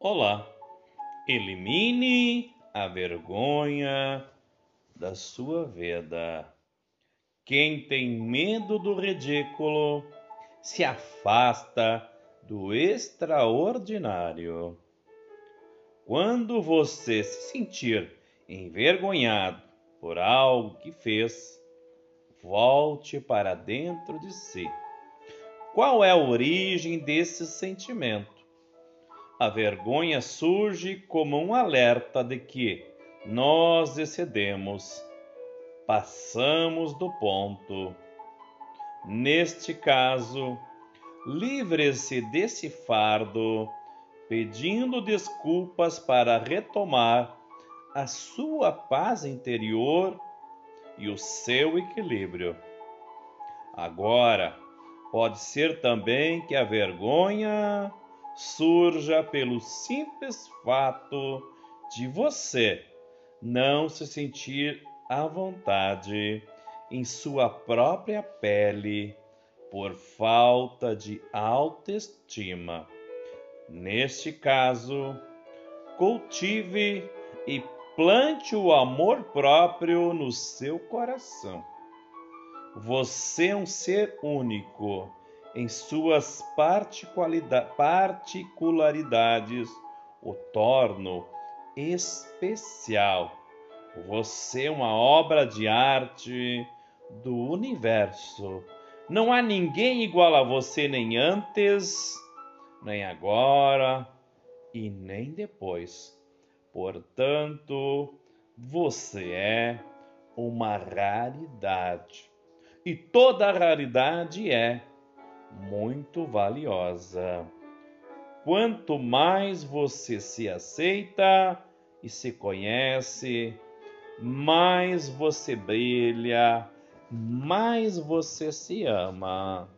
Olá, elimine a vergonha da sua vida. Quem tem medo do ridículo se afasta do extraordinário. Quando você se sentir envergonhado por algo que fez, volte para dentro de si. Qual é a origem desse sentimento? A vergonha surge como um alerta de que nós excedemos, passamos do ponto. Neste caso, livre-se desse fardo, pedindo desculpas para retomar a sua paz interior e o seu equilíbrio. Agora, pode ser também que a vergonha surja pelo simples fato de você não se sentir à vontade em sua própria pele por falta de autoestima. Neste caso, cultive e plante o amor próprio no seu coração. Você é um ser único em suas particularidades o torno especial. Você é uma obra de arte do universo. Não há ninguém igual a você, nem antes, nem agora e nem depois. Portanto, você é uma raridade. E toda raridade é muito valiosa. Quanto mais você se aceita e se conhece, mais você brilha, mais você se ama.